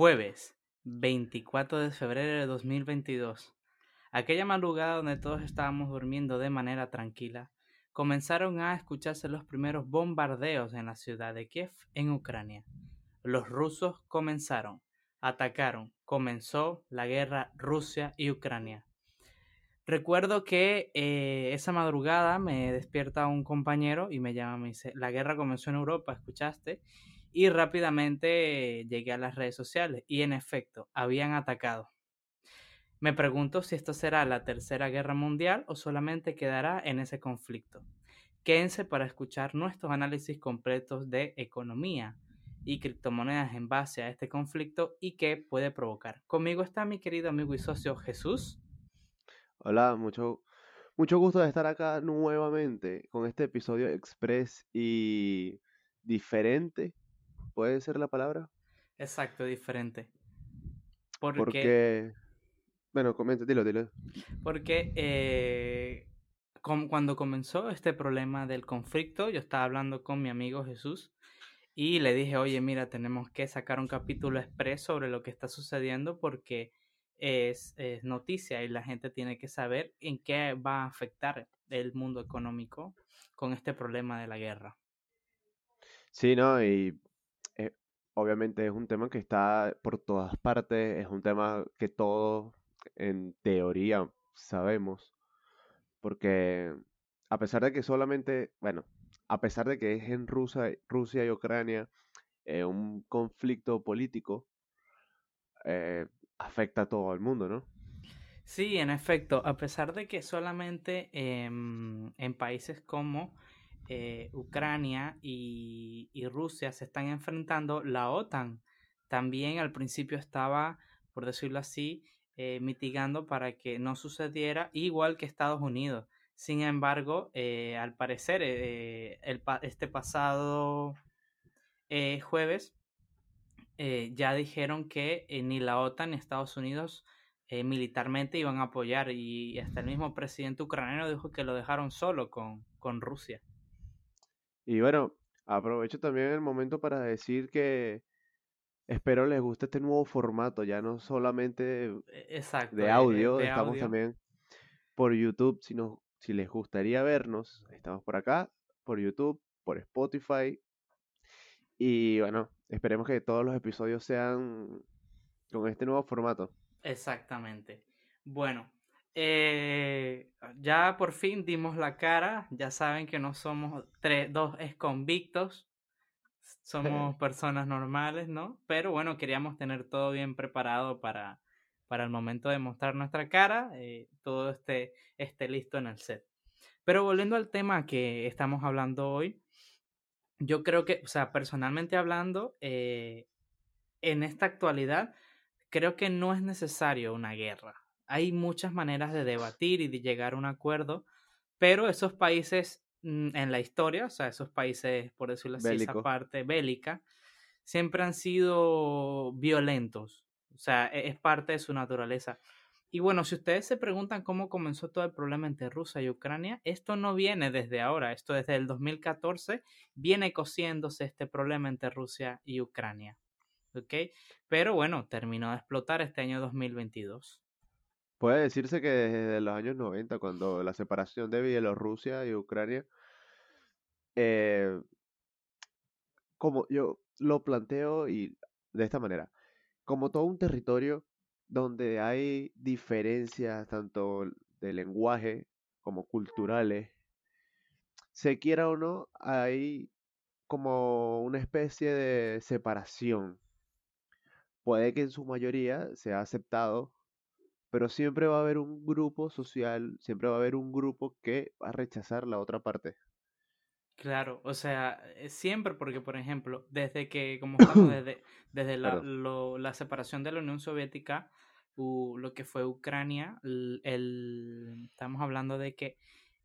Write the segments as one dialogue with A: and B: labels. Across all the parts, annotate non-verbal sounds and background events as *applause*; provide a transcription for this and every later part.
A: Jueves 24 de febrero de 2022. Aquella madrugada donde todos estábamos durmiendo de manera tranquila, comenzaron a escucharse los primeros bombardeos en la ciudad de Kiev, en Ucrania. Los rusos comenzaron, atacaron, comenzó la guerra Rusia y Ucrania. Recuerdo que eh, esa madrugada me despierta un compañero y me llama, me dice, la guerra comenzó en Europa, ¿escuchaste? Y rápidamente llegué a las redes sociales y en efecto, habían atacado. Me pregunto si esto será la tercera guerra mundial o solamente quedará en ese conflicto. Quédense para escuchar nuestros análisis completos de economía y criptomonedas en base a este conflicto y qué puede provocar. Conmigo está mi querido amigo y socio Jesús.
B: Hola, mucho, mucho gusto de estar acá nuevamente con este episodio express y diferente. ¿Puede ser la palabra?
A: Exacto, diferente.
B: Porque, Porque... bueno, comenta, dilo, dilo.
A: Porque eh, cuando comenzó este problema del conflicto, yo estaba hablando con mi amigo Jesús y le dije, oye, mira, tenemos que sacar un capítulo express sobre lo que está sucediendo porque es, noticia y la gente tiene que saber en qué va a afectar el mundo económico con este problema de la guerra.
B: Sí, ¿no? Y obviamente es un tema que está por todas partes, es un tema que todos en teoría sabemos, porque a pesar de que solamente, bueno, a pesar de que es en Rusia, Rusia y Ucrania eh, un conflicto político, eh, afecta a todo el mundo, ¿no?
A: Sí, en efecto, a pesar de que solamente en países como eh, Ucrania y, Rusia se están enfrentando, la OTAN también al principio estaba, por decirlo así, eh, mitigando para que no sucediera igual que Estados Unidos. Sin embargo, eh, al parecer, este pasado jueves, ya dijeron que ni la OTAN ni Estados Unidos militarmente iban a apoyar y hasta el mismo presidente ucraniano dijo que lo dejaron solo con Rusia.
B: Y bueno, aprovecho también el momento para decir que espero les guste este nuevo formato, ya no solamente
A: e,
B: de audio, estamos también por YouTube, si, si les gustaría vernos, estamos por acá, por YouTube, por Spotify, y bueno, esperemos que todos los episodios sean con este nuevo formato.
A: Exactamente. Bueno, eh, ya por fin dimos la cara. Ya saben que no somos tres, dos convictos. Somos *laughs* personas normales, ¿no? Pero bueno, queríamos tener todo bien preparado para, para el momento de mostrar nuestra cara. Eh, todo esté, esté listo en el set. Pero volviendo al tema que estamos hablando hoy, yo creo que, o sea, personalmente hablando, eh, en esta actualidad, creo que no es necesario una guerra. Hay muchas maneras de debatir y de llegar a un acuerdo, pero esos países mm, en la historia, o sea, esos países, por decirlo así, esa parte bélica, siempre han sido violentos. O sea, e, es parte de su naturaleza. Y bueno, si ustedes se preguntan cómo comenzó todo el problema entre Rusia y Ucrania, esto no viene desde ahora, esto desde el 2014 viene cosiéndose este problema entre Rusia y Ucrania. ¿Ok? Pero bueno, terminó de explotar este año 2022.
B: Puede decirse que desde los años 90, cuando la separación de Bielorrusia y Ucrania, eh, como yo lo planteo y de esta manera, como todo un territorio donde hay diferencias tanto de lenguaje como culturales, se quiera o no, hay como una especie de separación. Puede que en su mayoría sea aceptado, pero siempre va a haber un grupo social, siempre va a haber un grupo que va a rechazar la otra parte.
A: Claro, o sea, eh, siempre porque, por ejemplo, desde que, como estamos *coughs* desde, desde la, la, separación de la Unión Soviética, lo que fue Ucrania, el, estamos hablando de que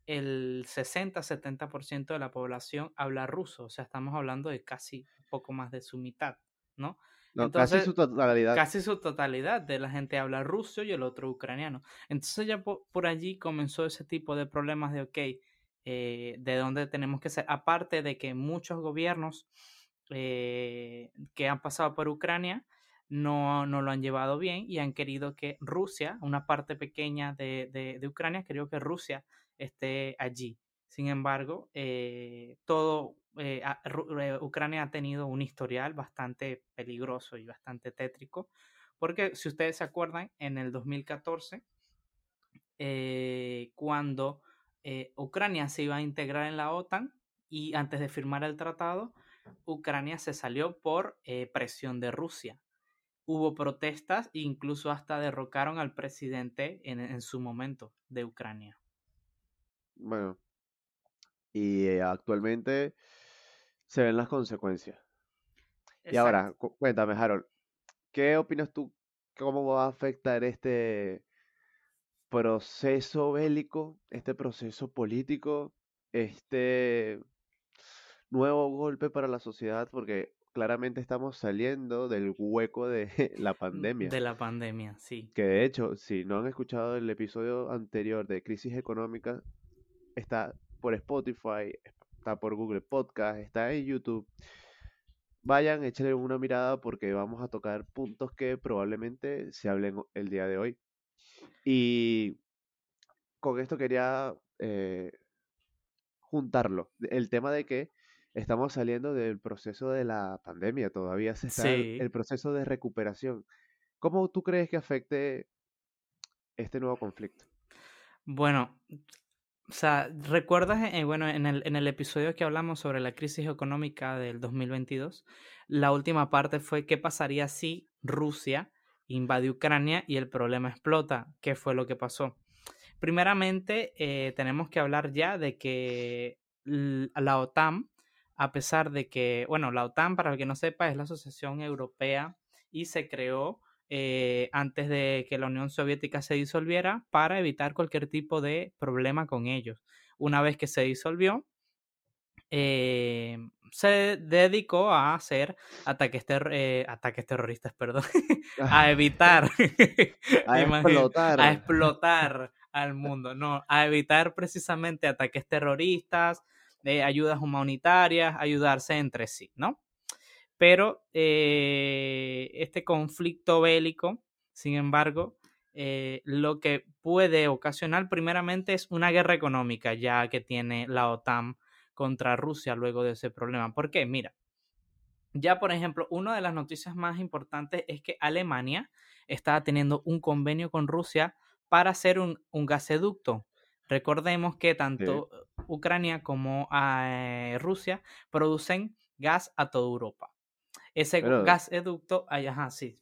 A: el 60-70% de la población habla ruso, o sea, estamos hablando de casi poco más de su mitad, ¿no?
B: Casi su totalidad.
A: Casi su totalidad de la gente habla ruso y el otro ucraniano. Entonces ya por, allí comenzó ese tipo de problemas de, ok, eh, de dónde tenemos que ser, aparte de que muchos gobiernos eh, que han pasado por Ucrania no, no lo han llevado bien y han querido que Rusia, una parte pequeña de, de, Ucrania, querido que Rusia esté allí. Sin embargo, eh, todo eh, eh, Ucrania ha tenido un historial bastante peligroso y bastante tétrico, porque si ustedes se acuerdan, en el 2014, cuando Ucrania se iba a integrar en la OTAN y antes de firmar el tratado, Ucrania se salió por presión de Rusia hubo protestas e incluso hasta derrocaron al presidente en, su momento de Ucrania.
B: Bueno, y eh, actualmente se ven las consecuencias. Y ahora, cuéntame, Harold, ¿qué opinas tú? ¿Cómo va a afectar este proceso bélico, este proceso político, este nuevo golpe para la sociedad? Porque claramente estamos saliendo del hueco de *laughs* la mm, pandemia.
A: De la pandemia, sí.
B: Que de hecho, si no han escuchado el episodio anterior de Crisis Económica, está por Spotify, está por Google Podcast, está en YouTube. Vayan, échenle una mirada porque vamos a tocar puntos que probablemente se hablen el día de hoy. Y con esto quería eh, juntarlo. El tema de que estamos saliendo del proceso de la pandemia, todavía se está el, proceso de recuperación. ¿Cómo tú crees que afecte este nuevo conflicto?
A: Bueno, o sea, ¿recuerdas, eh, bueno, en el, en el episodio que hablamos sobre la crisis económica del 2022, la última parte fue qué pasaría si Rusia invade Ucrania y el problema explota? ¿Qué fue lo que pasó? Primeramente, eh, tenemos que hablar ya de que la OTAN a pesar de que, bueno, la OTAN, para el que no sepa, es la Asociación Europea y se creó eh, antes de que la Unión Soviética se disolviera para evitar cualquier tipo de problema con ellos. Una vez que se disolvió, eh, se dedicó a hacer ataques, eh, ataques terroristas, perdón, *laughs* a evitar, *laughs*
B: a explotar.
A: a explotar al mundo, no, a evitar precisamente ataques terroristas, ayudas humanitarias, ayudarse entre sí, ¿no? Pero eh, este conflicto bélico, sin embargo, eh, lo que puede ocasionar primeramente es una guerra económica, ya que tiene la OTAN contra Rusia luego de ese problema. ¿Por qué? Mira, ya por ejemplo, una de las noticias más importantes es que Alemania está teniendo un convenio con Rusia para hacer un, un gasoducto Recordemos que tanto Ucrania como eh, Rusia producen gas a toda Europa. Ese gas educto, ajá, sí.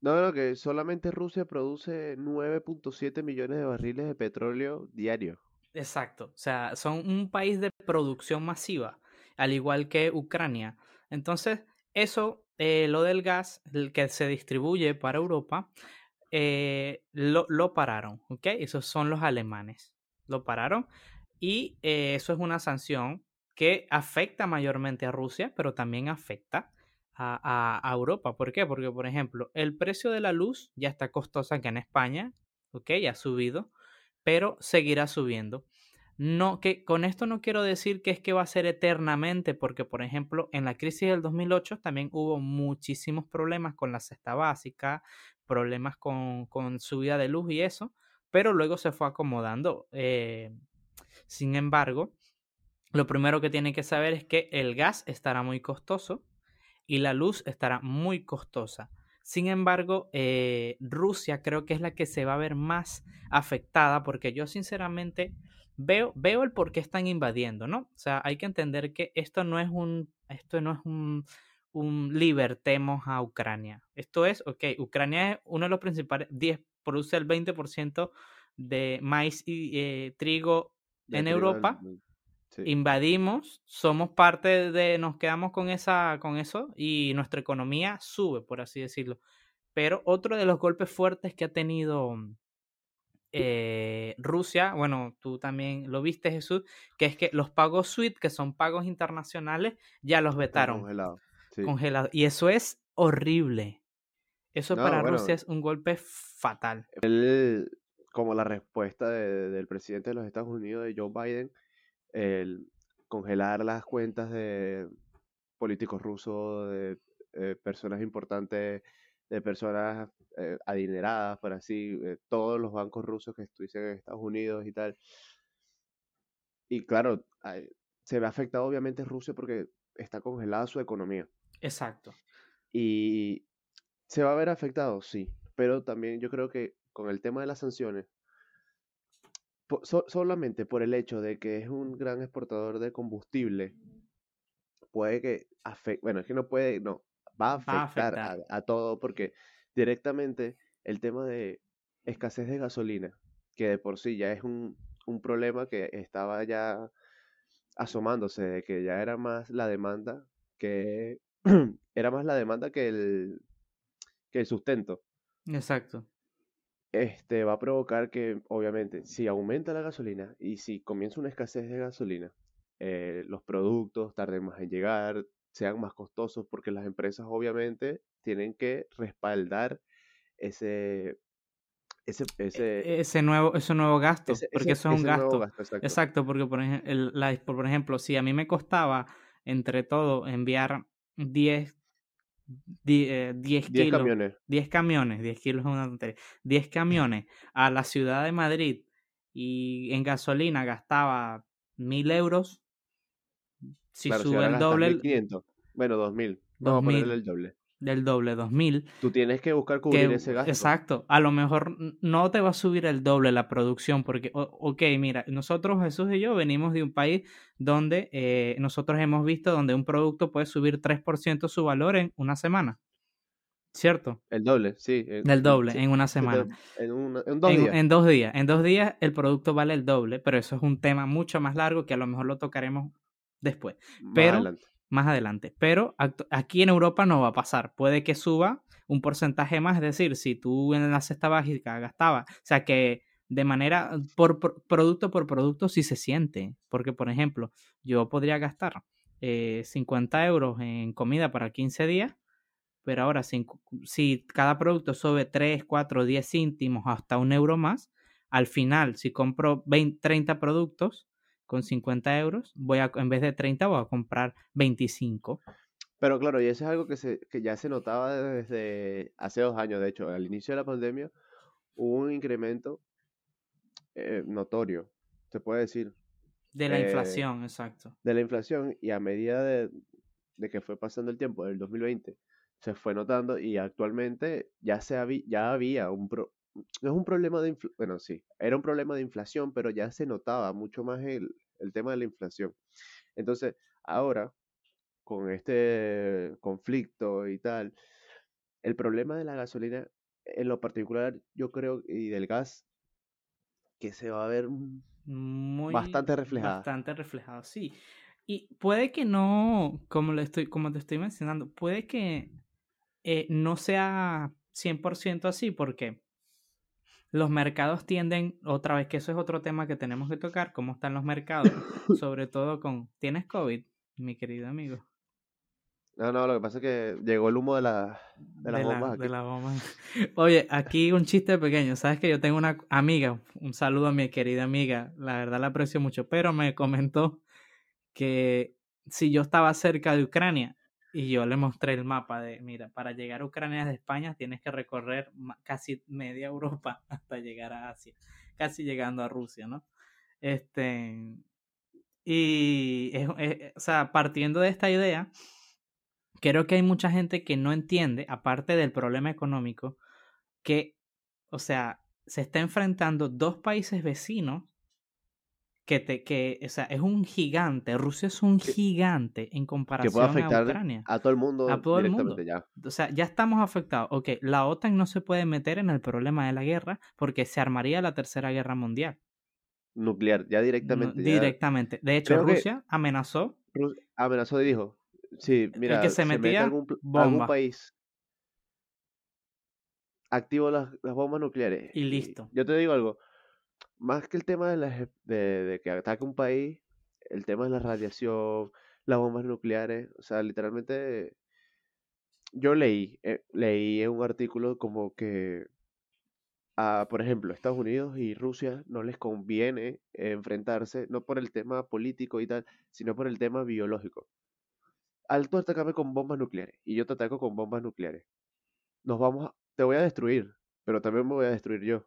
B: No, no, que solamente Rusia produce 9.7 millones de barriles de petróleo diario.
A: Exacto, o sea, son un país de producción masiva, al igual que Ucrania. Entonces, eso, eh, lo del gas, el que se distribuye para Europa, eh, lo, lo, pararon, ¿ok? Esos son los alemanes lo pararon y eh, eso es una sanción que afecta mayormente a Rusia, pero también afecta a, Europa. ¿Por qué? Porque, por ejemplo, el precio de la luz ya está costosa que en España, ¿ok? Ya ha subido, pero seguirá subiendo. No, que con esto no quiero decir que es que va a ser eternamente, porque por ejemplo, en la crisis del 2008 también hubo muchísimos problemas con la cesta básica, problemas con, con subida de luz y eso, pero luego se fue acomodando. Eh, sin embargo, lo primero que tiene que saber es que el gas estará muy costoso y la luz estará muy costosa. Sin embargo, eh, Rusia creo que es la que se va a ver más afectada porque yo sinceramente veo, veo el por qué están invadiendo, ¿no? O sea, hay que entender que esto no es un, esto no es un, un libertemos a Ucrania. Esto es, ok, Ucrania es uno de los principales, 10, produce el 20% de maíz y eh, trigo en Europa. Invadimos, somos parte de, nos quedamos con esa, con eso y nuestra economía sube, por así decirlo. Pero otro de los golpes fuertes que ha tenido eh, Rusia, bueno, tú también lo viste, Jesús, que es que los pagos SWIFT, que son pagos internacionales, ya los vetaron. Congelados. Y eso es horrible. Eso para Rusia es un golpe fatal.
B: Como la respuesta del presidente de los Estados Unidos, de Joe Biden, el congelar las cuentas de políticos rusos, de eh, personas importantes de personas eh, adineradas, por así, eh, todos los bancos rusos que estuviesen en Estados Unidos y tal. Y claro, se ve afectado obviamente Rusia porque está congelada su economía.
A: Exacto.
B: Y se va a ver afectado, sí, pero también yo creo que con el tema de las sanciones, solamente por el hecho de que es un gran exportador de combustible, puede que afecte, bueno, es que no puede, no, va a afectar, A, todo porque directamente el tema de escasez de gasolina, que de por sí ya es un, un problema que estaba ya asomándose, de que ya era más la demanda que *clears throat* era más la demanda que el, que el sustento.
A: Exacto.
B: Este va a provocar que, obviamente, si aumenta la gasolina y si comienza una escasez de gasolina, eh, los productos tarden más en llegar, sean más costosos, porque las empresas obviamente tienen que respaldar ese, ese,
A: e, ese, ese, nuevo, ese nuevo gasto, porque eso es un gasto. exacto. porque por, ejemplo, por ejemplo, si a mí me costaba entre todo enviar 10, 10, 10 kilos, camiones. 10 camiones, 10 kilos es una tontería, 10 camiones a la ciudad de Madrid y en gasolina gastaba 1000 euros,
B: si sube el doble... 1500. Bueno, 2000. Vamos 2000. a ponerle el doble
A: del doble, 2000.
B: Tú tienes que buscar cubrir ese gasto.
A: Exacto. A lo mejor no te va a subir el doble la producción porque, ok, mira, nosotros, Jesús y yo, venimos de un país donde eh, nosotros hemos visto donde un producto puede subir 3% su valor en una semana. ¿Cierto?
B: El doble, sí.
A: Del doble, en una semana.
B: En, dos días.
A: En dos días. En dos días el producto vale el doble, pero eso es un tema mucho más largo que a lo mejor lo tocaremos después. pero más adelante. Pero aquí en Europa no va a pasar. Puede que suba un porcentaje más, es decir, si tú en la cesta básica gastabas, o sea que de manera, por, producto por producto sí se siente, porque por ejemplo, yo podría gastar 50 eh, euros en comida para 15 días, pero ahora si, si cada producto sube 3, 4, 10 céntimos hasta un euro más, al final, si compro 20, 30 productos, con 50 euros, voy a, en vez de 30 voy a comprar 25.
B: Pero claro, y eso es algo que, se, que ya se notaba desde hace dos años, de hecho, al inicio de la pandemia hubo un incremento eh, notorio, se puede decir.
A: De la inflación, eh, exacto.
B: De la inflación y a medida de, de, que fue pasando el tiempo, del 2020, se fue notando y actualmente ya, se había, ya había un, no es un problema de inflación, bueno, sí, era un problema de inflación, pero ya se notaba mucho más el, el tema de la inflación. Entonces, ahora, con este conflicto y tal, el problema de la gasolina, en lo particular, yo creo, y del gas, que se va a ver Muy bastante reflejado.
A: Bastante reflejado, sí. Y puede que no, como, le estoy, como te estoy mencionando, puede que eh, no sea 100% así, porque los mercados tienden, otra vez que eso es otro tema que tenemos que tocar, cómo están los mercados, *laughs* sobre todo con... ¿Tienes COVID, mi querido amigo?
B: No, no, lo que pasa es que llegó el humo de, la, de las bombas.
A: De la bomba. Oye, aquí un chiste pequeño. Sabes que yo tengo una amiga, un saludo a mi querida amiga, la verdad la aprecio mucho, pero me comentó que si yo estaba cerca de Ucrania, y yo le mostré el mapa de, mira, para llegar a Ucrania desde España tienes que recorrer casi media *laughs* Europa hasta llegar a Asia, casi llegando a Rusia, ¿no? Este, y, o sea, partiendo de esta idea, creo que hay mucha gente que no entiende, aparte del problema económico, que, o sea, se está enfrentando dos países vecinos que te que o sea es un gigante Rusia es un gigante en comparación que puede afectar a Ucrania.
B: a todo el mundo
A: a todo el mundo. ya. o sea ya estamos afectados. Ok la OTAN no se puede meter en el problema de la guerra porque se armaría la tercera guerra mundial.
B: Nuclear ya directamente
A: directamente. De hecho Rusia amenazó.
B: Amenazó y dijo sí mira
A: que se, metía
B: algún, algún, país activo las, las bombas nucleares
A: y listo.
B: yo te digo algo más que el tema de, la, de, que ataque un país, el tema de la radiación, las bombas nucleares, o sea, literalmente yo leí, eh, leí en un artículo como que, a, por ejemplo, Estados Unidos y Rusia no les conviene enfrentarse, no por el tema político y tal, sino por el tema biológico. Al tú atacarme con bombas nucleares y yo te ataco con bombas nucleares. nos vamos a, te voy a destruir, pero también me voy a destruir yo.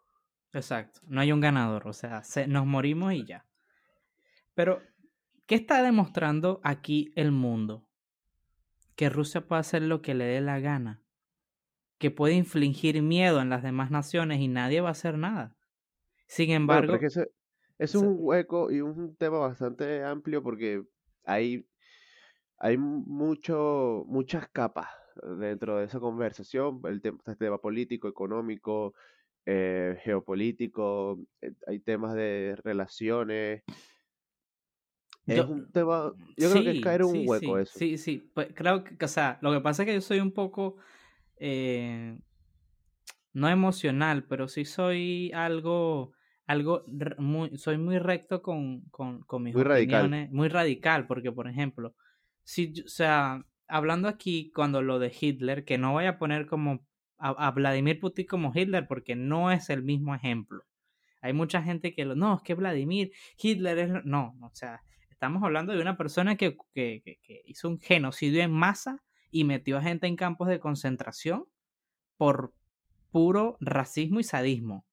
A: Exacto, no hay un ganador, o sea, nos morimos y ya. Pero, ¿qué está demostrando aquí el mundo? Que Rusia puede hacer lo que le dé la gana, que puede infligir miedo en las demás naciones y nadie va a hacer nada. Sin embargo...
B: es un hueco y un tema bastante amplio porque hay, hay mucho, muchas capas dentro de esa conversación, el tema, el tema político, económico, eh, geopolítico, eh, hay temas de relaciones. Es un tema, yo creo que es caer en un hueco eso.
A: Sí, sí, pues, creo que, o sea, lo que pasa es que yo soy un poco, eh, no emocional, pero sí soy algo, algo, muy, soy muy recto con, con, con mis muy opiniones, muy radical, porque por ejemplo, si, o sea, hablando aquí cuando lo de Hitler, que no voy a poner como a, Vladimir Putin como Hitler porque no es el mismo ejemplo. Hay mucha gente que lo, no, es que Vladimir, Hitler es, no, o sea, estamos hablando de una persona que, que, que, hizo un genocidio en masa y metió a gente en campos de concentración por puro racismo y sadismo.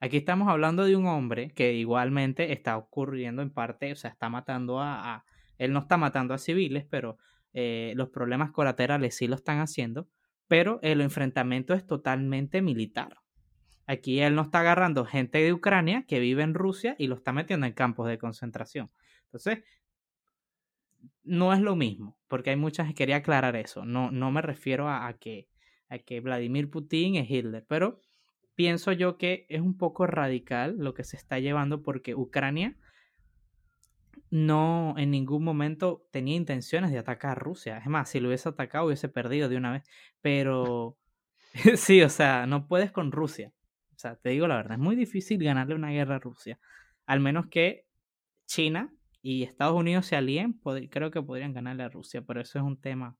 A: Aquí estamos hablando de un hombre que igualmente está ocurriendo en parte, o sea, está matando a, él no está matando a civiles, pero eh, los problemas colaterales sí lo están haciendo pero el enfrentamiento es totalmente militar. Aquí él no está agarrando gente de Ucrania que vive en Rusia y lo está metiendo en campos de concentración. Entonces, no es lo mismo, porque hay muchas, quería aclarar eso, no, no me refiero a, que, a que Vladimir Putin es Hitler, pero pienso yo que es un poco radical lo que se está llevando porque Ucrania no en ningún momento tenía intenciones de atacar a Rusia. Es más, si lo hubiese atacado hubiese perdido de una vez. Pero *laughs* sí, o sea, no puedes con Rusia. O sea, te digo la verdad, es muy difícil ganarle una guerra a Rusia. Al menos que China y Estados Unidos se alíen, creo que podrían ganarle a Rusia, pero eso es un tema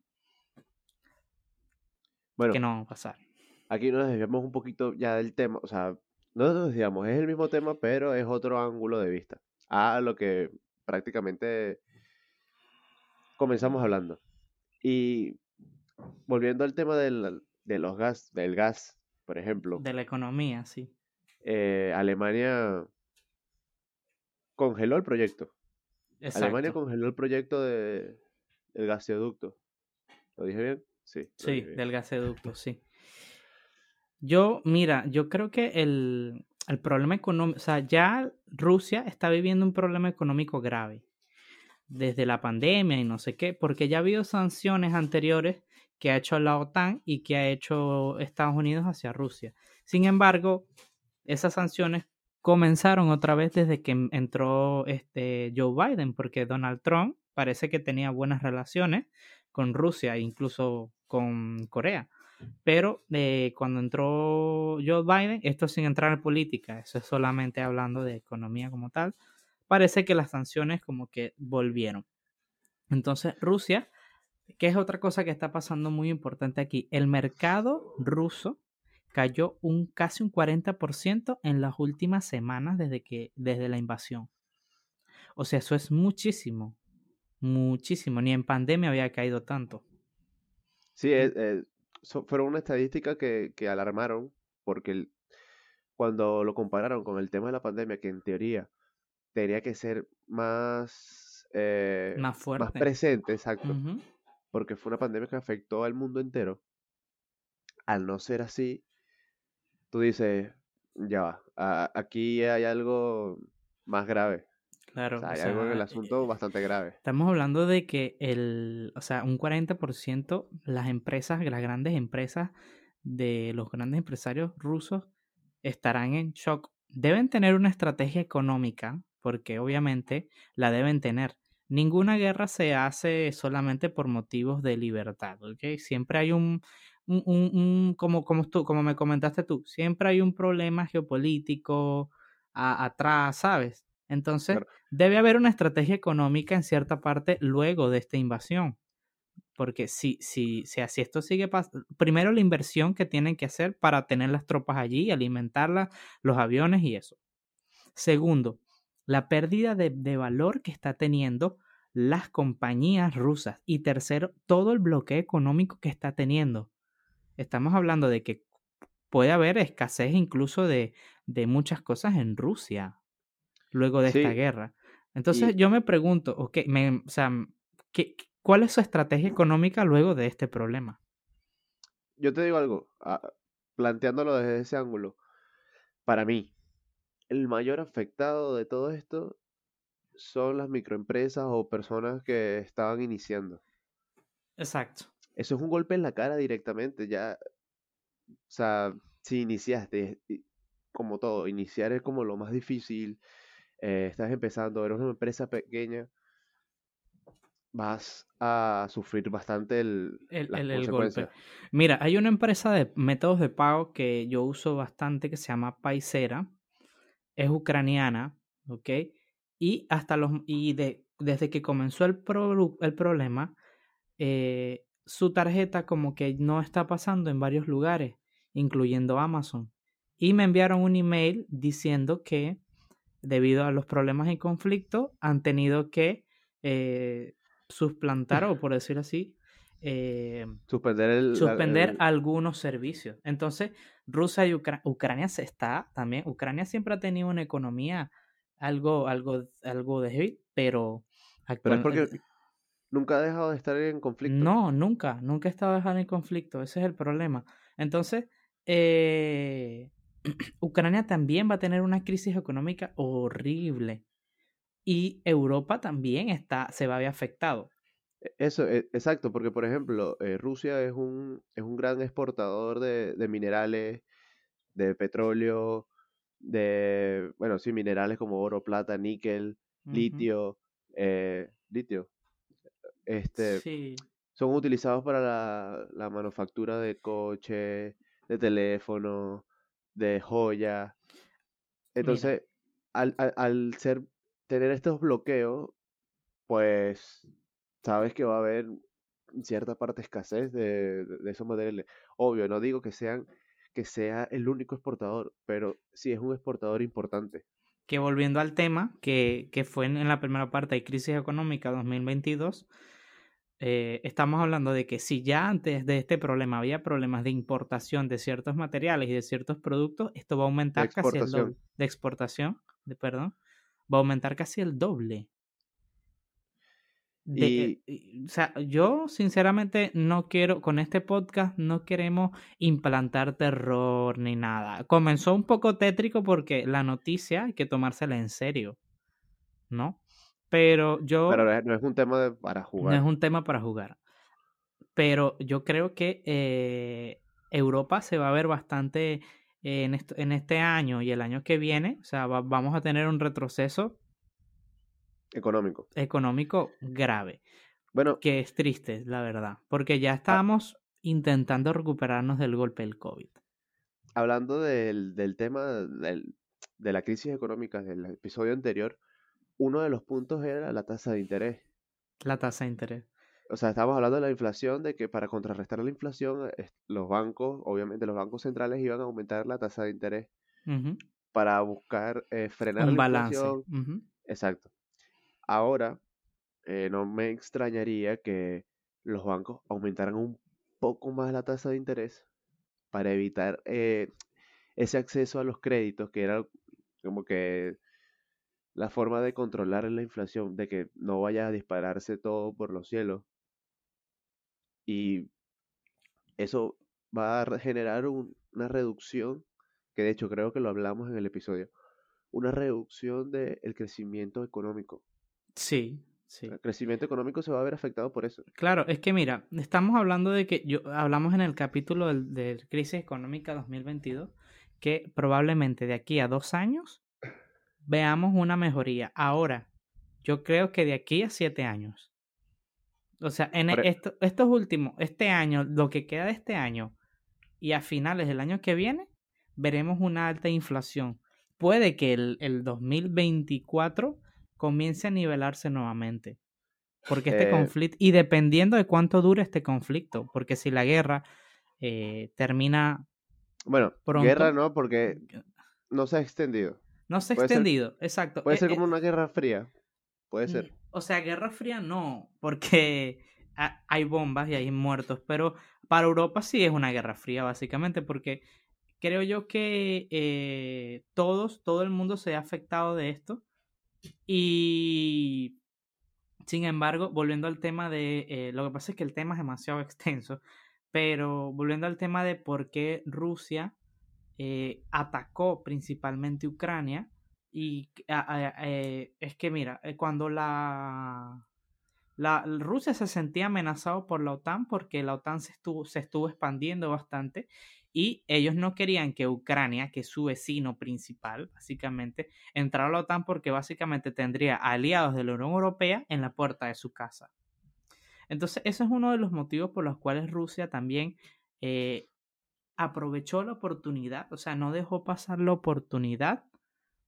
A: bueno, que no va a pasar.
B: Aquí nos desviamos un poquito ya del tema, o sea, no nos desviamos, es el mismo tema, pero es otro ángulo de vista a lo que prácticamente comenzamos hablando. Y volviendo al tema del, de los gas, del gas, por ejemplo.
A: De la economía, sí.
B: Eh, Alemania congeló el proyecto. Alemania congeló el proyecto de, del gasoducto. ¿Lo dije bien? Sí.
A: Sí, del gasoducto, sí. Yo, mira, yo creo que el, el problema económico, o sea, ya Rusia está viviendo un problema económico grave desde la pandemia y no sé qué, porque ya ha habido sanciones anteriores que ha hecho la OTAN y que ha hecho Estados Unidos hacia Rusia. Sin embargo, esas sanciones comenzaron otra vez desde que entró este Joe Biden, porque Donald Trump parece que tenía buenas relaciones con Rusia e incluso con Corea. Pero eh, cuando entró Joe Biden, esto sin entrar en política, eso es solamente hablando de economía como tal, parece que las sanciones como que volvieron. Entonces, Rusia, que es otra cosa que está pasando muy importante aquí, el mercado ruso cayó un casi un 40% en las últimas semanas desde que desde la invasión. O sea, eso es muchísimo, muchísimo. Ni en pandemia había caído tanto.
B: Sí, es, fueron una estadística que, que alarmaron porque cuando lo compararon con el tema de la pandemia, que en teoría tenía que ser más, eh,
A: más, fuerte.
B: más presente, exacto, porque fue una pandemia que afectó al mundo entero. Al no ser así, tú dices, ya va, aquí hay algo más grave.
A: Claro.
B: hay algo en el asunto bastante grave.
A: Estamos hablando de que el, o sea, un 40% las empresas, las grandes empresas de los grandes empresarios rusos estarán en shock. Deben tener una estrategia económica, porque obviamente la deben tener. Ninguna guerra se hace solamente por motivos de libertad, ¿ok? Siempre hay un, un, un, como, como, tú, como me comentaste tú, siempre hay un problema geopolítico atrás, ¿sabes? Entonces, debe haber una estrategia económica en cierta parte luego de esta invasión. Porque si, si, si así esto sigue pasando, primero la inversión que tienen que hacer para tener las tropas allí, alimentarlas, los aviones y eso. Segundo, la pérdida de, de valor que está teniendo las compañías rusas. Y tercero, todo el bloqueo económico que está teniendo. estamos hablando de que puede haber escasez incluso de, de muchas cosas en Rusia luego de esta guerra. Entonces yo me pregunto, okay, me, o sea, ¿qué, ¿cuál es su estrategia económica luego de este problema?
B: Yo te digo algo, ah, planteándolo desde ese ángulo, para mí, el mayor afectado de todo esto son las microempresas o personas que estaban iniciando.
A: Exacto.
B: Eso es un golpe en la cara directamente, ya, o sea, si iniciaste, como todo, iniciar es como lo más difícil, eh, estás empezando, eres una empresa pequeña, vas a sufrir bastante el,
A: el, golpe. Mira, hay una empresa de métodos de pago que yo uso bastante que se llama Paisera, es ucraniana, ¿ok? Y hasta los y de, desde que comenzó el, el problema, eh, su tarjeta como que no está pasando en varios lugares, incluyendo Amazon. Y me enviaron un email diciendo que debido a los problemas y conflictos han tenido que eh, suplantar o por decir así, eh,
B: suspender,
A: suspender algunos servicios. Entonces, Rusia y Ucrania se está también, Ucrania siempre ha tenido una economía algo, algo, algo débil, pero...
B: Pero es porque nunca ha dejado de estar en conflicto.
A: No, nunca, nunca ha estado dejando en conflicto, ese es el problema. Entonces, eh, *clears throat* Ucrania también va a tener una crisis económica horrible y Europa también está, se va a ver afectado.
B: E, eso, e, exacto, porque por ejemplo, eh, Rusia es un, es un gran exportador de, de, minerales, de petróleo, de, bueno, sí, minerales como oro, plata, níquel, litio, eh, litio. Este, Son utilizados para la, la manufactura de coches, de teléfono, de joya. Entonces, al, al, ser, tener estos bloqueos, pues sabes que va a haber cierta parte escasez de, de, esos materiales. Obvio, no digo que sean que sea el único exportador, pero sí es un exportador importante.
A: Que volviendo al tema, que, que fue en, la primera parte de crisis económica 2022, eh, estamos hablando de que si ya antes de este problema había problemas de importación de ciertos materiales y de ciertos productos, esto va a aumentar casi el doble. De exportación, de, perdón, va a aumentar casi el doble. Eh, o sea, yo sinceramente no quiero, con este podcast no queremos implantar terror ni nada. Comenzó un poco tétrico porque la noticia hay que tomársela en serio, ¿no? Pero yo...
B: Pero no es un tema para jugar.
A: No es un tema para jugar. Pero yo creo que eh, Europa se va a ver bastante en, en este año y el año que viene. O sea, vamos a tener un retroceso
B: Económico.
A: Económico grave. Bueno. Que es triste, la verdad. Porque ya ah estábamos intentando recuperarnos del golpe del COVID.
B: Hablando del, del tema del, de la crisis económica del episodio anterior, uno de los puntos era la tasa de interés.
A: La tasa de interés.
B: O sea, estábamos hablando de la inflación, de que para contrarrestar la inflación, los bancos, obviamente los bancos centrales iban a aumentar la tasa de interés para buscar eh, frenar
A: Un
B: la
A: balance.
B: inflación. Exacto. Ahora, eh, no me extrañaría que los bancos aumentaran un poco más la tasa de interés para evitar eh, ese acceso a los créditos, que era como que la forma de controlar la inflación, de que no vaya a dispararse todo por los cielos. Y eso va a generar una reducción, que de hecho creo que lo hablamos en el episodio, una reducción del crecimiento económico.
A: Sí, sí.
B: El crecimiento económico se va a ver afectado por eso.
A: Claro, es que mira, estamos hablando de que yo hablamos en el capítulo del, de crisis económica 2022 que probablemente de aquí a dos años veamos una mejoría. Ahora, yo creo que de aquí a siete años. O sea, en esto, estos últimos, este año, lo que queda de este año y a finales del año que viene, veremos una alta inflación. Puede que el, el 2024 comience a nivelarse nuevamente. Porque este eh, conflicto, y dependiendo de cuánto dure este conflicto, porque si la guerra eh, termina...
B: Bueno, guerra no, porque no se ha extendido.
A: No se ha extendido, exacto.
B: Puede eh, ser como una guerra fría, puede ser.
A: O sea, guerra fría no, porque hay bombas y hay muertos, pero para Europa sí es una guerra fría, básicamente, porque creo yo que eh, todos, todo el mundo se ha afectado de esto. Y sin embargo, volviendo al tema de, eh, lo que pasa es que el tema es demasiado *laughs* extenso, pero volviendo al tema de por qué Rusia eh, atacó principalmente Ucrania, y es que mira, cuando la, Rusia se sentía amenazado por la OTAN porque la OTAN se estuvo, expandiendo bastante y ellos no querían que Ucrania, que es su vecino principal, básicamente, entrara a la OTAN porque básicamente tendría aliados de la Unión Europea en la puerta de su casa. Entonces, eso es uno de los motivos por los cuales Rusia también eh, aprovechó la oportunidad, o sea, no dejó pasar la oportunidad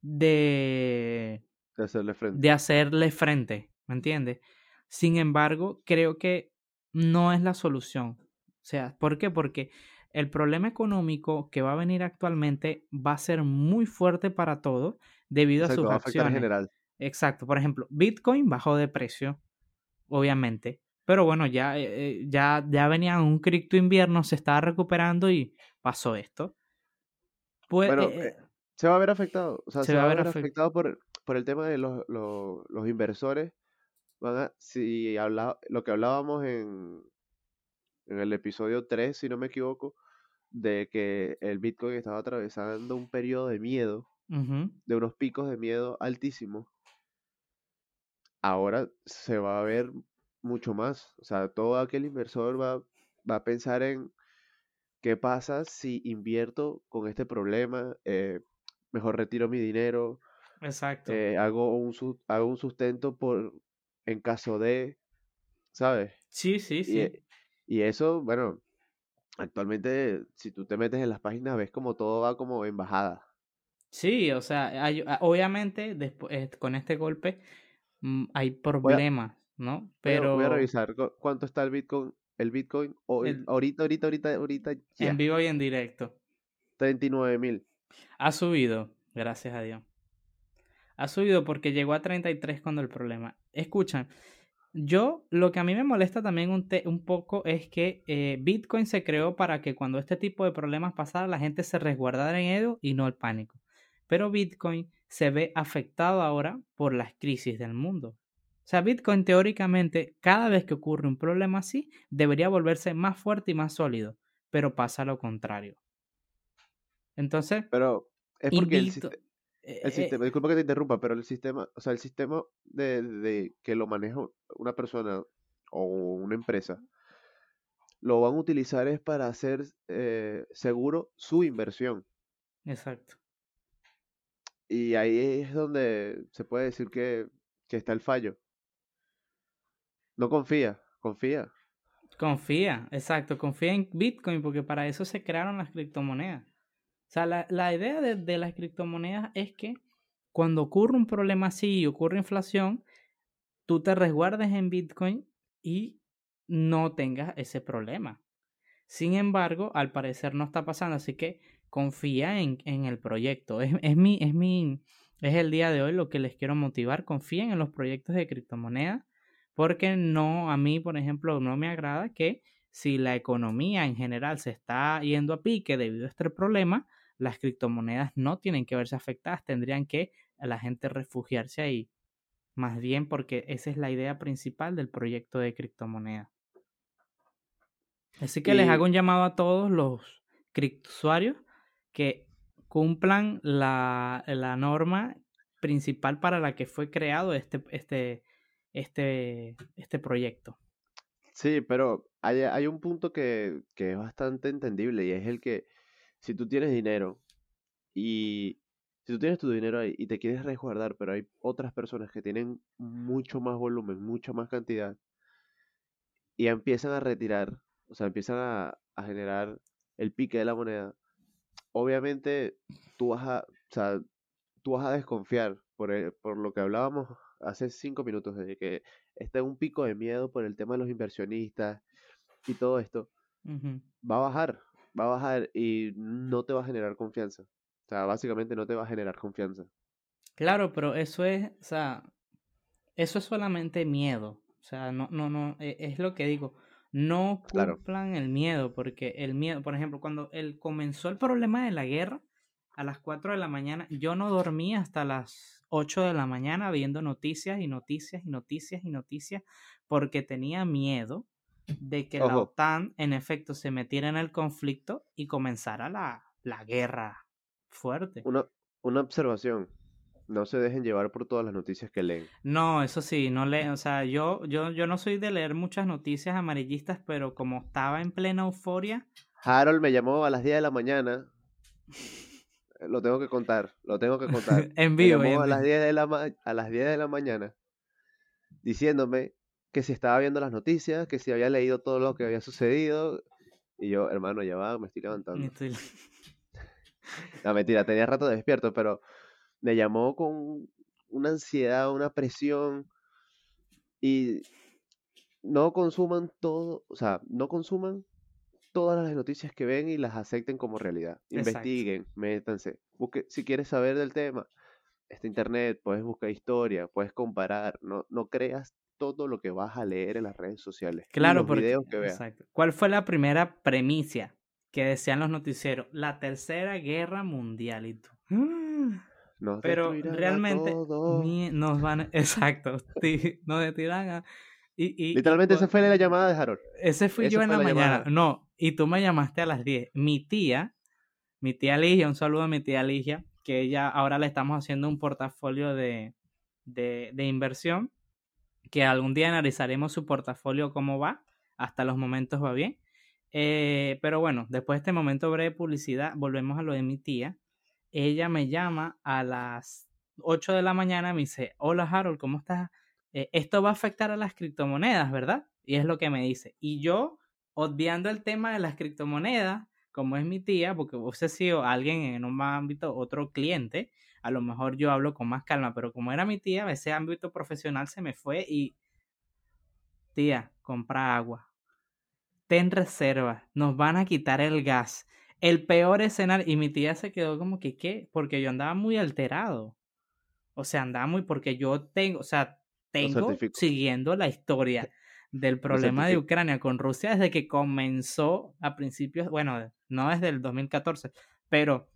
A: de,
B: de hacerle frente.
A: De hacerle frente, ¿me entiendes? Sin embargo, creo que no es la solución. O sea, ¿por qué? Porque el problema económico que va a venir actualmente va a ser muy fuerte para todos debido a sus acciones. general. Exacto. Por ejemplo, Bitcoin bajó de precio, obviamente. Pero bueno, ya, eh, eh, ya, ya venía un cripto invierno, se estaba recuperando y pasó esto.
B: Pues, eh, se va a ver afectado. O sea, se, va, a ver afectado por, por, el tema de los, los, inversores. si habla, lo que hablábamos en, en el episodio 3, si no me equivoco, de que el Bitcoin estaba atravesando un periodo de miedo, de unos picos de miedo altísimos. Ahora se va a ver mucho más. O sea, todo aquel inversor va, va a pensar en qué pasa si invierto con este problema, eh, mejor retiro mi dinero.
A: Exacto.
B: Eh, hago, un, hago un sustento por en caso de, ¿sabes?
A: Sí, sí, sí.
B: Y, y eso, bueno, actualmente, si tú te metes en las páginas, ves como todo va como en bajada.
A: Sí, o sea, ah, obviamente después, eh, con este golpe mm, hay problemas, ¿no?
B: Pero... Voy a, revisar cuánto está el Bitcoin, el Bitcoin ahorita, ahorita, ahorita, ahorita.
A: En vivo y en directo.
B: 39 mil.
A: Ha subido, gracias a Dios. Ha subido porque llegó a 33 cuando el problema. Escuchan, yo, lo que a mí me molesta también un, un poco es que eh, Bitcoin se creó para que cuando este tipo de problemas pasara, la gente se resguardara en ello y no el pánico. Pero Bitcoin se ve afectado ahora por las crisis del mundo. O sea, Bitcoin teóricamente, cada vez que ocurre un problema así, debería volverse más fuerte y más sólido, pero pasa lo contrario. Entonces,
B: pero es porque el, el eh, sistema, disculpa que te interrumpa, pero el sistema, o sea, el sistema de, de que lo maneja una persona o una empresa, lo van a utilizar es para hacer eh, seguro su inversión.
A: Exacto.
B: Y ahí es donde se puede decir que, que está el fallo. No confía, confía.
A: Confía, exacto, confía en Bitcoin porque para eso se crearon las criptomonedas. O sea, la, idea de, las criptomonedas es que cuando ocurre un problema así y ocurre inflación, tú te resguardes en Bitcoin y no tengas ese problema. Sin embargo, al parecer no está pasando, así que confía en, el proyecto. Es, es, mi, es, mi, es el día de hoy lo que les quiero motivar. Confíen en los proyectos de criptomonedas, porque no, a mí, por ejemplo, no me agrada que si la economía en general se está yendo a pique debido a este problema, las criptomonedas no tienen que verse afectadas, tendrían que la gente refugiarse ahí. Más bien porque esa es la idea principal del proyecto de criptomonedas. Así que les hago un llamado a todos los criptosuarios que cumplan la, la, norma principal para la que fue creado este, este, este, este proyecto.
B: Sí, pero hay, hay un punto que, que, es bastante entendible y es el que si tú tienes dinero y si tú tienes tu dinero ahí y te quieres resguardar, pero hay otras personas que tienen mucho más volumen, mucha más cantidad, y empiezan a retirar, o sea, empiezan a, generar el pique de la moneda, obviamente tú vas a, o sea, tú vas a desconfiar por, por lo que hablábamos hace cinco minutos, de que está en un pico de miedo por el tema de los inversionistas y todo esto, va a bajar, va a bajar y no te va a generar confianza. O sea, básicamente no te va a generar confianza.
A: Claro, pero eso es, o sea, eso es solamente miedo. O sea, no, no, no, e, es lo que digo. No
B: Claro.
A: cumplan el miedo, porque el miedo, por ejemplo, cuando él comenzó el problema de la guerra, a las 4 de la mañana, yo no dormía hasta las 8 de la mañana viendo noticias y noticias y noticias y noticias, porque tenía miedo de que la. OTAN en efecto se metiera en el conflicto y comenzara la, la guerra fuerte.
B: Una, una observación. No se dejen llevar por todas las noticias que leen.
A: No, eso sí, no le, o sea, yo, yo, yo no soy de leer muchas noticias amarillistas, pero como estaba en plena euforia,
B: Harold me llamó a las 10 de la mañana. Lo tengo que contar, lo tengo que *laughs* contar.
A: en
B: Me
A: vivo.
B: a las
A: vivo.
B: 10 de la a las 10 de la mañana diciéndome que si estaba viendo las noticias, que si había leído todo lo que había sucedido. Y yo, hermano, ya va, me estoy levantando.
A: estoy- *laughs*
B: No, mentira, tenía rato despierto, pero me llamó con una ansiedad, una presión. Y no consuman todo, o sea, no consuman todas las noticias que ven y las acepten como realidad.
A: Exacto.
B: Investiguen, métanse. Busque, si quieres saber del tema, está internet, puedes buscar historia, puedes comparar. No, no creas todo lo que vas a leer en las redes sociales.
A: Claro,
B: los
A: porque,
B: videos que veas.
A: exacto. ¿Cuál fue la primera premisa que decían los noticieros? La tercera guerra mundial y tú. "Ah".
B: Nos
A: Pero realmente ni- nos van, *laughs* exacto, nos detirán a- y, y- y
B: Literalmente esa fue la llamada de Harold.
A: Ese fui
B: Esa
A: yo en la,
B: la
A: mañana. No, y tú me llamaste a las 10. Mi tía, mi tía Ligia, un saludo a mi tía Ligia, que ella ahora le estamos haciendo un portafolio de, de, de inversión, que algún día analizaremos su portafolio cómo va, hasta los momentos va bien. Eh, pero bueno, después de este momento breve de publicidad, volvemos a lo de mi tía. Ella me llama a las 8 de la mañana, me dice, hola Harold, ¿cómo estás? Eh, esto va a afectar a las criptomonedas, ¿verdad? Y es lo que me dice. Y yo, obviando el tema de las criptomonedas, como es mi tía, porque hubiese sido alguien en un ámbito, otro cliente, a lo mejor yo hablo con más calma, pero como era mi tía, ese ámbito profesional se me fue y, tía, compra agua, ten reserva, nos van a quitar el gas. El peor escenario, y mi tía se quedó como que, ¿qué? Porque yo andaba muy alterado. O sea, andaba muy, porque yo tengo, o sea, tengo siguiendo la historia del problema de. Ucrania con Rusia desde que comenzó a principios, bueno, no desde el 2014, pero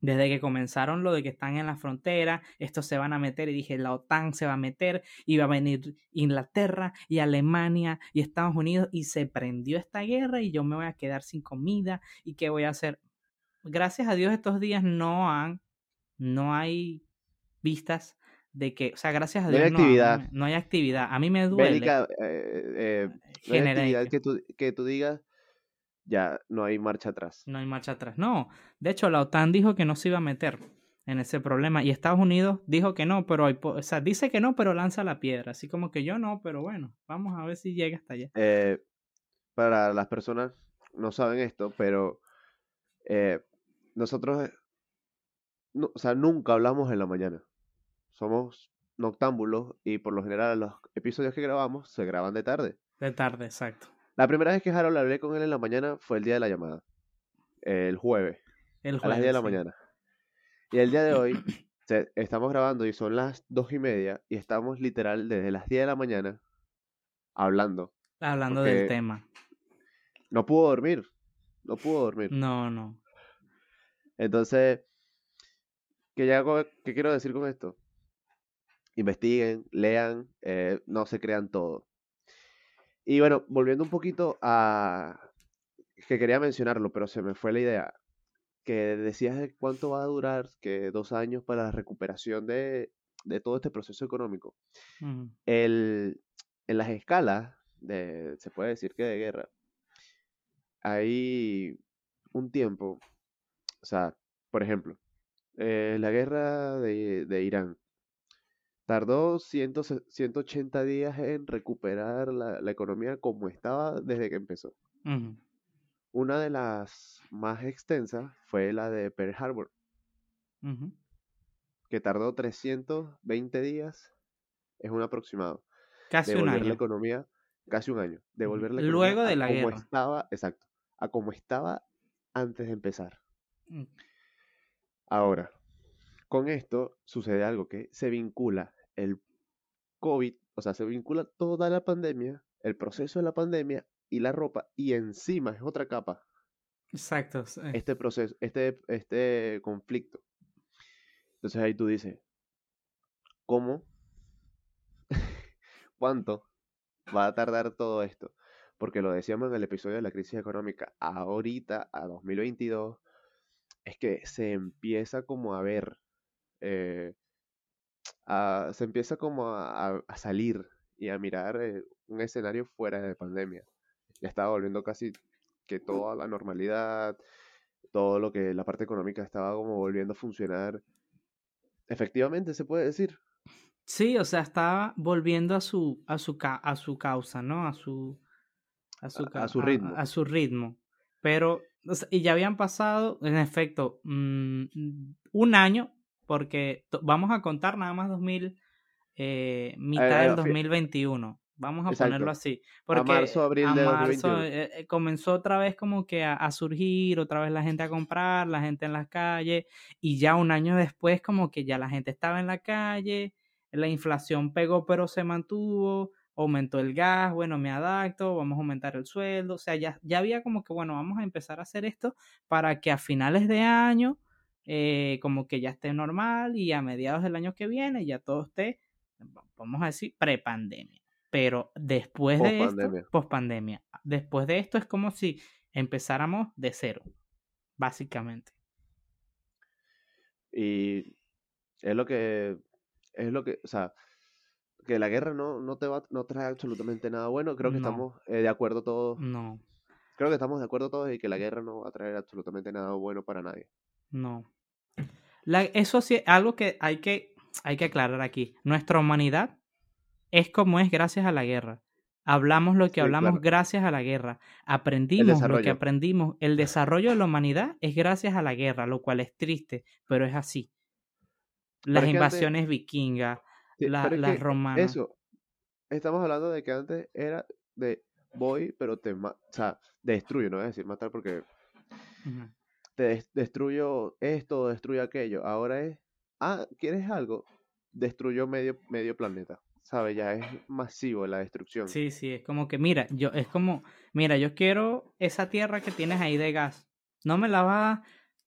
A: desde que comenzaron lo de que están en la frontera, estos se van a meter y dije, la OTAN se va a meter y va a venir Inglaterra y Alemania y Estados Unidos y se prendió esta guerra y yo me voy a quedar sin comida y qué voy a hacer. Gracias a Dios estos días no han, no hay vistas de que, o sea, gracias a
B: hay
A: Dios no, mí
B: actividad.
A: no hay actividad. A mí me duele.
B: Bélica, eh, eh, no hay actividad
A: que-
B: tú, que tú digas, ya no hay marcha atrás.
A: No hay marcha atrás. No, de hecho la OTAN dijo que no se iba a meter en ese problema y Estados Unidos dijo que no, pero hay, o sea, dice que no, pero lanza la piedra, así como que yo no, pero bueno, vamos a ver si llega hasta allá.
B: Eh, para las personas no saben esto, pero eh, nosotros, no- o sea, nunca hablamos en la mañana. Somos noctámbulos y por lo general los episodios que grabamos se graban de tarde.
A: De tarde, exacto.
B: La primera vez que Harold hablé con él en la mañana fue el día de la llamada, el jueves,
A: El
B: a las 10 de la
A: jueves, sí.
B: mañana. Y el día de hoy *coughs* se- estamos grabando y son las dos y media y estamos literal desde las 10 de la mañana hablando.
A: Hablando del tema.
B: No pudo dormir, no pudo dormir.
A: No, no.
B: Entonces, ¿qué, ya hago- qué quiero decir con esto? Investiguen, lean, eh, no se crean todo. Y bueno, volviendo un poquito a... que quería mencionarlo, pero se me fue la idea. Que decías de cuánto va a durar, que dos años para la recuperación de, de todo este proceso económico. El, en las escalas, de, se puede decir que de guerra, hay un tiempo, o sea, por ejemplo, eh, la guerra de, de Irán tardó 100 180 días en recuperar la, la economía como estaba desde que empezó. Una de las más extensas fue la de Pearl Harbor, que tardó 320 días, es un aproximado.
A: Casi un
B: devolver la
A: año.
B: economía, casi un año, devolver la
A: Luego
B: economía
A: de
B: a
A: la
B: como
A: guerra.
B: estaba, exacto, a como estaba antes de empezar.
A: Mm.
B: Ahora, con esto sucede algo que se vincula el COVID o sea, se vincula toda la pandemia, el proceso de la pandemia y la ropa, y encima es otra capa.
A: Exacto.
B: Este proceso, este, este conflicto. Entonces ahí tú dices, ¿cómo? *laughs* ¿Cuánto va a tardar todo esto? Porque lo decíamos en el episodio de la crisis económica, ahorita, a 2022, es que se empieza como a ver, eh, se empieza como a, salir y a mirar eh, un escenario fuera de pandemia. Ya estaba volviendo casi que toda la normalidad, todo lo que la parte económica estaba como volviendo a funcionar. Efectivamente, se puede decir.
A: Sí, o sea, estaba volviendo a su, a su, a su causa, ¿no? A su,
B: a su, a, su ritmo.
A: A, su ritmo. Pero, y ya habían pasado, en efecto, mm, un año, porque vamos a contar nada más 2000, eh, mitad del 2021. Vamos a ponerlo así. Porque a
B: marzo, abril de marzo,
A: eh, eh, comenzó otra vez como que a, surgir, otra vez la gente a comprar, la gente en las calles, y ya un año después como que ya la gente estaba en la calle, la inflación pegó pero se mantuvo, aumentó el gas, bueno, me adapto, vamos a aumentar el sueldo, o sea, ya, ya había como que, bueno, vamos a empezar a hacer esto para que a finales de año eh, como que ya esté normal y a mediados del año que viene ya todo esté, vamos a decir, prepandemia. Pero después de esto, post pandemia, después de esto es como si empezáramos de cero, básicamente.
B: Y es lo que, es lo que, o sea, que la guerra no, no te va, no trae absolutamente nada bueno. Creo que estamos eh, de acuerdo todos.
A: No.
B: Creo que estamos de acuerdo todos y que la guerra no va a traer absolutamente nada bueno para nadie.
A: No. La, eso sí, algo que hay que, hay que aclarar aquí. Nuestra humanidad es como es gracias a la guerra. Hablamos lo que hablamos gracias a la guerra. Aprendimos lo que aprendimos. El *laughs* desarrollo de la humanidad es gracias a la guerra, lo cual es triste, pero es así. Las invasiones vikingas, las romanas.
B: Eso, estamos hablando de que antes era de voy, pero te o sea, destruyo, no voy a decir matar porque te destruyo esto, destruyo aquello. Ahora es, ah, ¿quieres algo? Destruyo medio, medio planeta. ¿sabes? Ya es masivo la destrucción.
A: Sí, sí, es como que, mira, yo, es como, mira, yo quiero esa tierra que tienes ahí de gas. No me la va,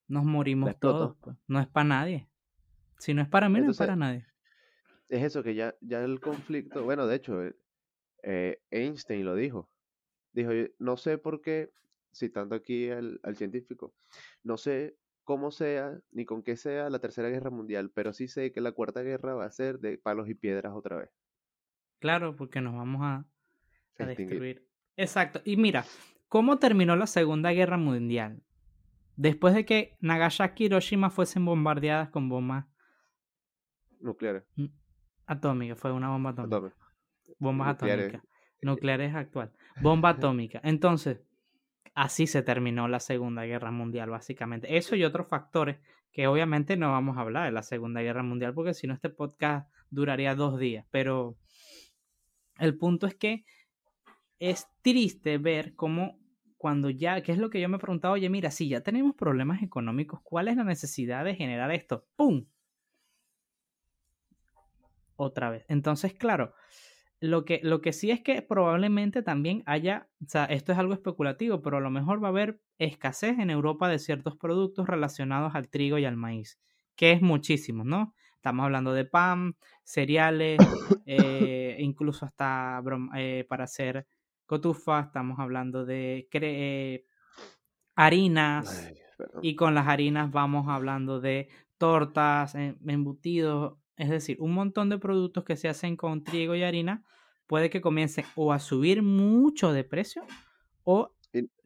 A: nos morimos todos. Pues. No es para nadie. Si no es para mí, no es para nadie.
B: Es eso que ya, ya el conflicto, bueno, de hecho, eh, Einstein lo dijo. Dijo, no sé por qué, citando aquí al, al científico, no sé cómo sea, ni con qué sea la tercera guerra mundial, pero sí sé que la cuarta guerra va a ser de palos y piedras otra vez.
A: Claro, porque nos vamos a, destruir. Exacto. Y mira, ¿cómo terminó la Segunda Guerra Mundial? Después de que Nagasaki y Hiroshima fuesen bombardeadas con bombas
B: nucleares.
A: Atómicas, fue una bomba atómica. Bombas atómicas. *laughs* Nucleares actual. Bomba atómica. Entonces, así se terminó la Segunda Guerra Mundial, básicamente. Eso y otros factores que obviamente no vamos a hablar de la Segunda Guerra Mundial, porque si no este podcast duraría dos días. Pero el punto es que es triste ver cómo cuando ya, ¿qué es lo que yo me he preguntado? Oye, mira, si ya tenemos problemas económicos, ¿cuál es la necesidad de generar esto? ¡Pum! Otra vez. Entonces, claro, lo que, lo que sí es que probablemente también haya, o sea, esto es algo especulativo, pero a lo mejor va a haber escasez en Europa de ciertos productos relacionados al trigo y al maíz, que es muchísimo, ¿no? Estamos hablando de pan, cereales, *coughs* eh, incluso hasta eh, para hacer cotufa, estamos hablando de eh, harinas y con las harinas vamos hablando de tortas, embutidos, es decir, un montón de productos que se hacen con trigo y harina puede que comiencen o a subir mucho de precio o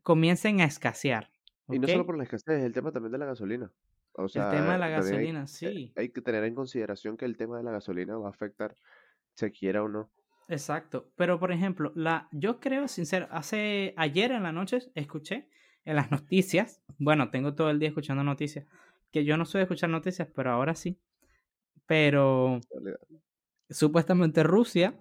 A: comiencen a escasear.
B: Y no solo por la escasez, el tema también de la gasolina
A: el tema de la gasolina, sí.
B: Hay que tener en consideración que el tema de la gasolina va a afectar, se quiera o no.
A: Exacto. Pero, por ejemplo, la, yo creo, sincero, hace ayer en la noche escuché en las noticias, bueno, tengo todo el día escuchando noticias, que yo no soy de escuchar noticias, pero ahora sí. Pero supuestamente Rusia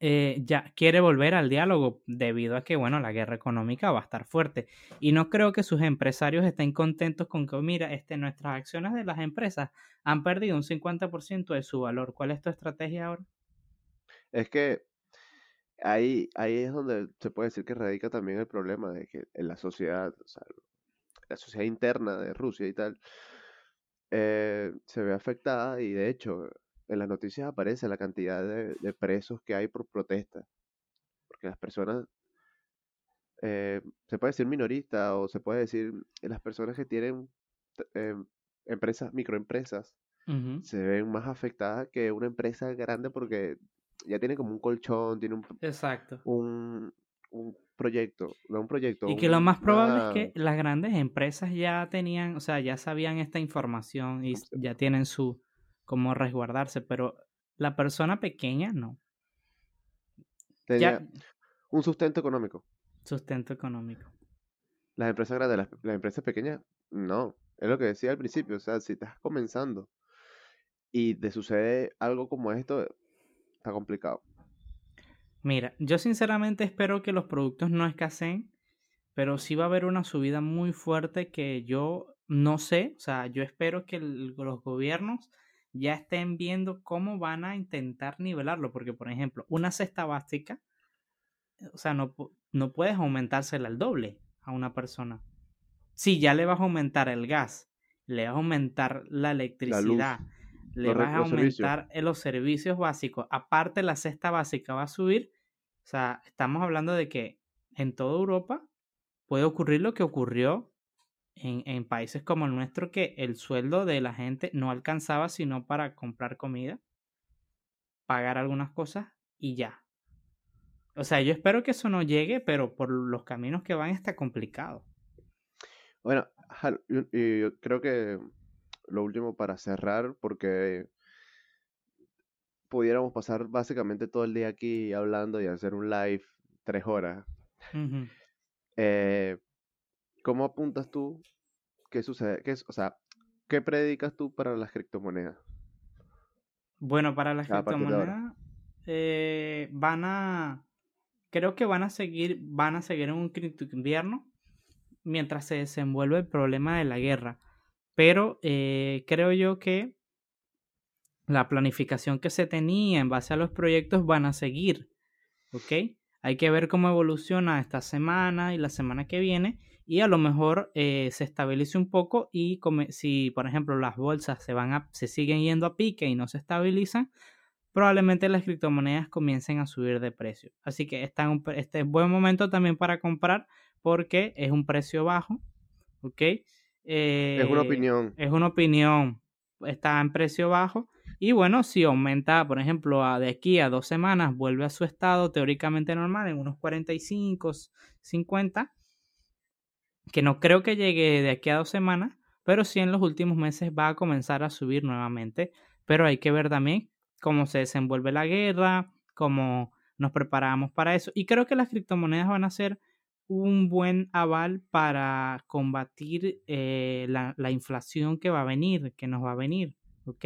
A: eh, ya quiere volver al diálogo debido a que, bueno, la guerra económica va a estar fuerte. Y no creo que sus empresarios estén contentos con que, mira, este, nuestras acciones de las empresas han perdido un 50% de su valor. ¿Cuál es tu estrategia ahora?
B: Es que ahí, ahí es donde se puede decir que radica también el problema de que en la sociedad, o sea, la sociedad interna de Rusia y tal, eh, se ve afectada y de hecho en las noticias aparece la cantidad de, de presos que hay por protesta. Porque las personas, eh, se puede decir minorista o se puede decir las personas que tienen eh, empresas, microempresas, se ven más afectadas que una empresa grande porque ya tiene como un colchón, tiene un,
A: Exacto.
B: un, un proyecto, no un proyecto,
A: Y que lo más probable es que las grandes empresas ya tenían, o sea, ya sabían esta información y ya tienen su cómo resguardarse, pero la persona pequeña no.
B: tenía
A: Ya
B: un sustento económico.
A: sustento económico.
B: Las empresas grandes, las, las empresas pequeñas, no. Es lo que decía al principio, o sea, si estás comenzando y te sucede algo como esto, está complicado.
A: Mira, yo sinceramente espero que los productos no escaseen, pero sí va a haber una subida muy fuerte que yo no sé, o sea, yo espero que el- los gobiernos ya estén viendo cómo van a intentar nivelarlo, porque por ejemplo, una cesta básica, o sea, no, no puedes aumentársela al doble a una persona. Si ya le vas a aumentar el gas, le vas a aumentar la electricidad, le vas a
B: servicios.
A: aumentar eh, los servicios básicos, aparte la cesta básica va a subir, o sea, estamos hablando de que en toda Europa puede ocurrir lo que ocurrió en, en países como el nuestro, que el sueldo de la gente no alcanzaba sino para comprar comida, pagar algunas cosas y ya. O sea, yo espero que eso no llegue, pero por los caminos que van está complicado.
B: Bueno, yo creo que lo último para cerrar, porque pudiéramos pasar básicamente todo el día aquí hablando y hacer un live tres horas. Eh, ¿cómo apuntas tú? ¿Qué sucede? ¿Qué o sea, ¿qué predicas tú para las criptomonedas?
A: Bueno, para las criptomonedas eh, van a, creo que van a seguir, van a seguir en un cripto invierno mientras se desenvuelve el problema de la guerra. Pero eh, creo yo que la planificación que se tenía en base a los proyectos van a seguir, ¿ok? Hay que ver cómo evoluciona esta semana y la semana que viene y a lo mejor eh, se estabilice un poco y come- si, por ejemplo, las bolsas se van a, se siguen yendo a pique y no se estabilizan, probablemente las criptomonedas comiencen a subir de precio. Así que está en un este es buen momento también para comprar porque es un precio bajo, ¿ok?
B: Es una
A: Eh,
B: opinión.
A: es una opinión, está en precio bajo. Y bueno, si aumenta, por ejemplo, a de aquí a dos semanas, vuelve a su estado teóricamente normal, en unos 45, 50, que no creo que llegue de aquí a dos semanas, pero sí en los últimos meses va a comenzar a subir nuevamente. Pero hay que ver también cómo se desenvuelve la guerra, cómo nos preparamos para eso. Y creo que las criptomonedas van a ser un buen aval para combatir eh, la, la inflación que va a venir, que nos va a venir, ¿ok?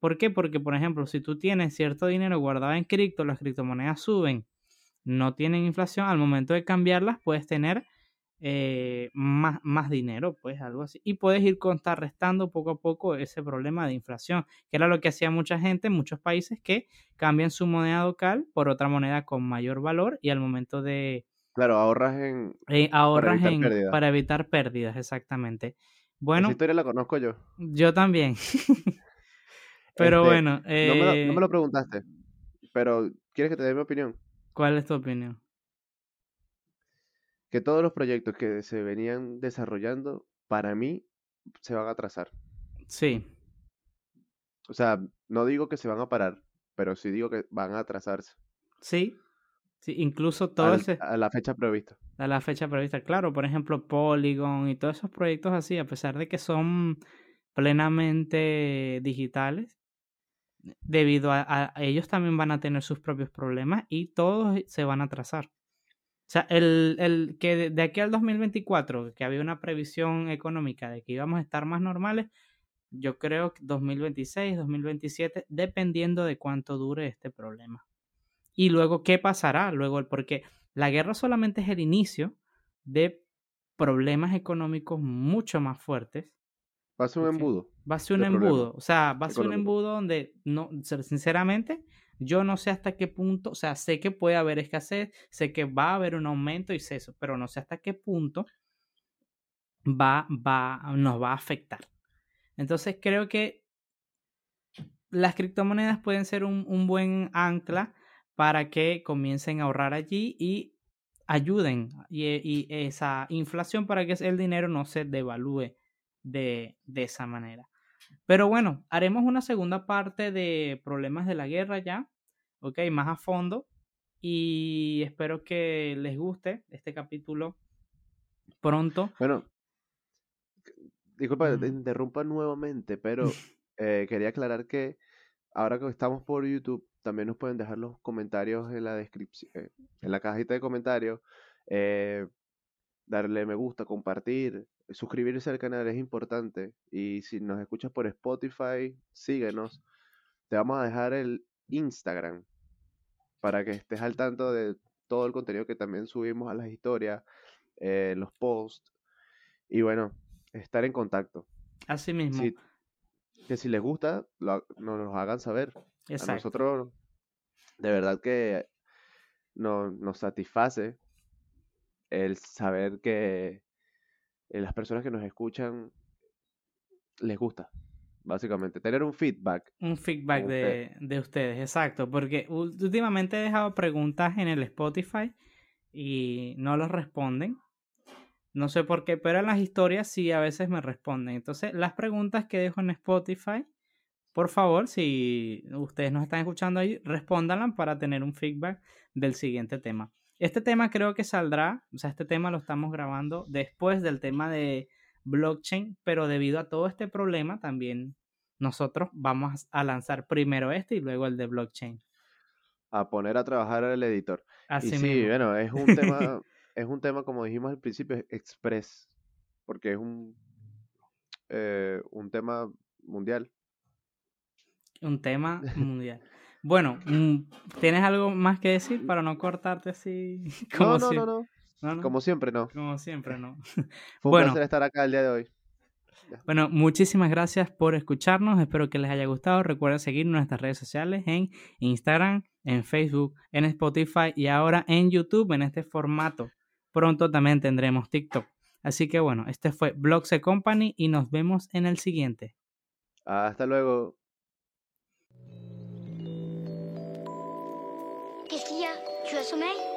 A: ¿Por qué? Porque, por ejemplo, si tú tienes cierto dinero guardado en cripto, las criptomonedas suben, no tienen inflación, al momento de cambiarlas puedes tener eh, más, más dinero, pues algo así. Y puedes ir contrarrestando poco a poco ese problema de inflación, que era lo que hacía mucha gente en muchos países que cambian su moneda local por otra moneda con mayor valor y al momento de
B: Claro, ahorras en...
A: eh, ahorras
B: evitar
A: en-
B: pérdidas.
A: para evitar pérdidas, exactamente.
B: Esa
A: Bueno,
B: historia la conozco yo.
A: yo también. *laughs* Pero
B: Este,
A: bueno,
B: No me, lo, no
A: eh,
B: me lo preguntaste, pero ¿quieres que te dé mi opinión?
A: ¿cuál es tu opinión?
B: Que todos los proyectos que se venían desarrollando, para mí, se van a atrasar.
A: Sí,
B: O sea, no digo que se van a parar, pero sí digo que van a atrasarse
A: sí, sí, incluso todo
B: al-
A: ese,
B: a la fecha prevista.
A: a la fecha prevista. Claro, por ejemplo, Polygon y todos esos proyectos así, a pesar de que son plenamente digitales, debido a, ellos también van a tener sus propios problemas y todos se van a atrasar. O sea, el, el que de, de aquí al 2024, que había una previsión económica de que íbamos a estar más normales, yo creo que 2026, 2027, dependiendo de cuánto dure este problema. Y luego, ¿qué pasará? Luego, porque la guerra solamente es el inicio de problemas económicos mucho más fuertes.
B: Va a ser un embudo.
A: Va a ser un embudo. O sea, va a ser un embudo donde, no, sinceramente, Yo no sé hasta qué punto, o sea, sé que puede haber escasez, sé que va a haber un aumento y sé eso, pero no sé hasta qué punto va, va, nos va a afectar. Entonces creo que las criptomonedas pueden ser un, un buen ancla para que comiencen a ahorrar allí y ayuden y, y, esa inflación para que el dinero no se devalúe de, de esa manera. Pero bueno, haremos una segunda parte de problemas de la guerra ya, ok, más a fondo. Y espero que les guste este capítulo pronto.
B: Bueno, disculpa, te interrumpa nuevamente, pero *laughs* eh, quería aclarar que ahora que estamos por YouTube, también nos pueden dejar los comentarios en la descripción, eh, en la cajita de comentarios, eh, darle me gusta, compartir, suscribirse al canal es importante. Y si nos escuchas por Spotify, síguenos. Te vamos a dejar el Instagram para que estés al tanto de todo el contenido que también subimos a las historias, eh, los posts. Y bueno, estar en contacto.
A: Así mismo.
B: que si les gusta, nos lo hagan saber. A nosotros, de verdad que nos satisface el saber que eh, las personas que nos escuchan les gusta, básicamente. Tener un feedback.
A: Un feedback de, de, ustedes, exacto. Porque últimamente he dejado preguntas en el Spotify y no los responden. No sé por qué, pero en las historias sí a veces me responden. Entonces, las preguntas que dejo en Spotify, por favor, si ustedes nos están escuchando ahí, respóndanlas para tener un feedback del siguiente tema. Este tema creo que saldrá, o sea, este tema lo estamos grabando después del tema de blockchain, pero debido a todo este problema también nosotros vamos a lanzar primero este y luego el de blockchain.
B: A poner a trabajar al editor.
A: Así
B: y sí, bueno, es un tema, *laughs* es un tema, como dijimos al principio, express, porque es un, eh, un tema mundial.
A: Un tema mundial. Bueno, mm, ¿tienes algo más que decir para no cortarte así? *laughs*
B: Como no, no, no, no, Como siempre, no.
A: Como siempre, no. *laughs*
B: Fue un bueno, placer estar acá el día de hoy.
A: Bueno, muchísimas gracias por escucharnos. Espero que les haya gustado. Recuerden seguir nuestras redes sociales en Instagram, en Facebook, en Spotify y ahora en YouTube en este formato. Pronto también tendremos TikTok. Así que bueno, este fue Blogs Company y nos vemos en el siguiente.
B: Hasta luego.
C: Tu as sommeil?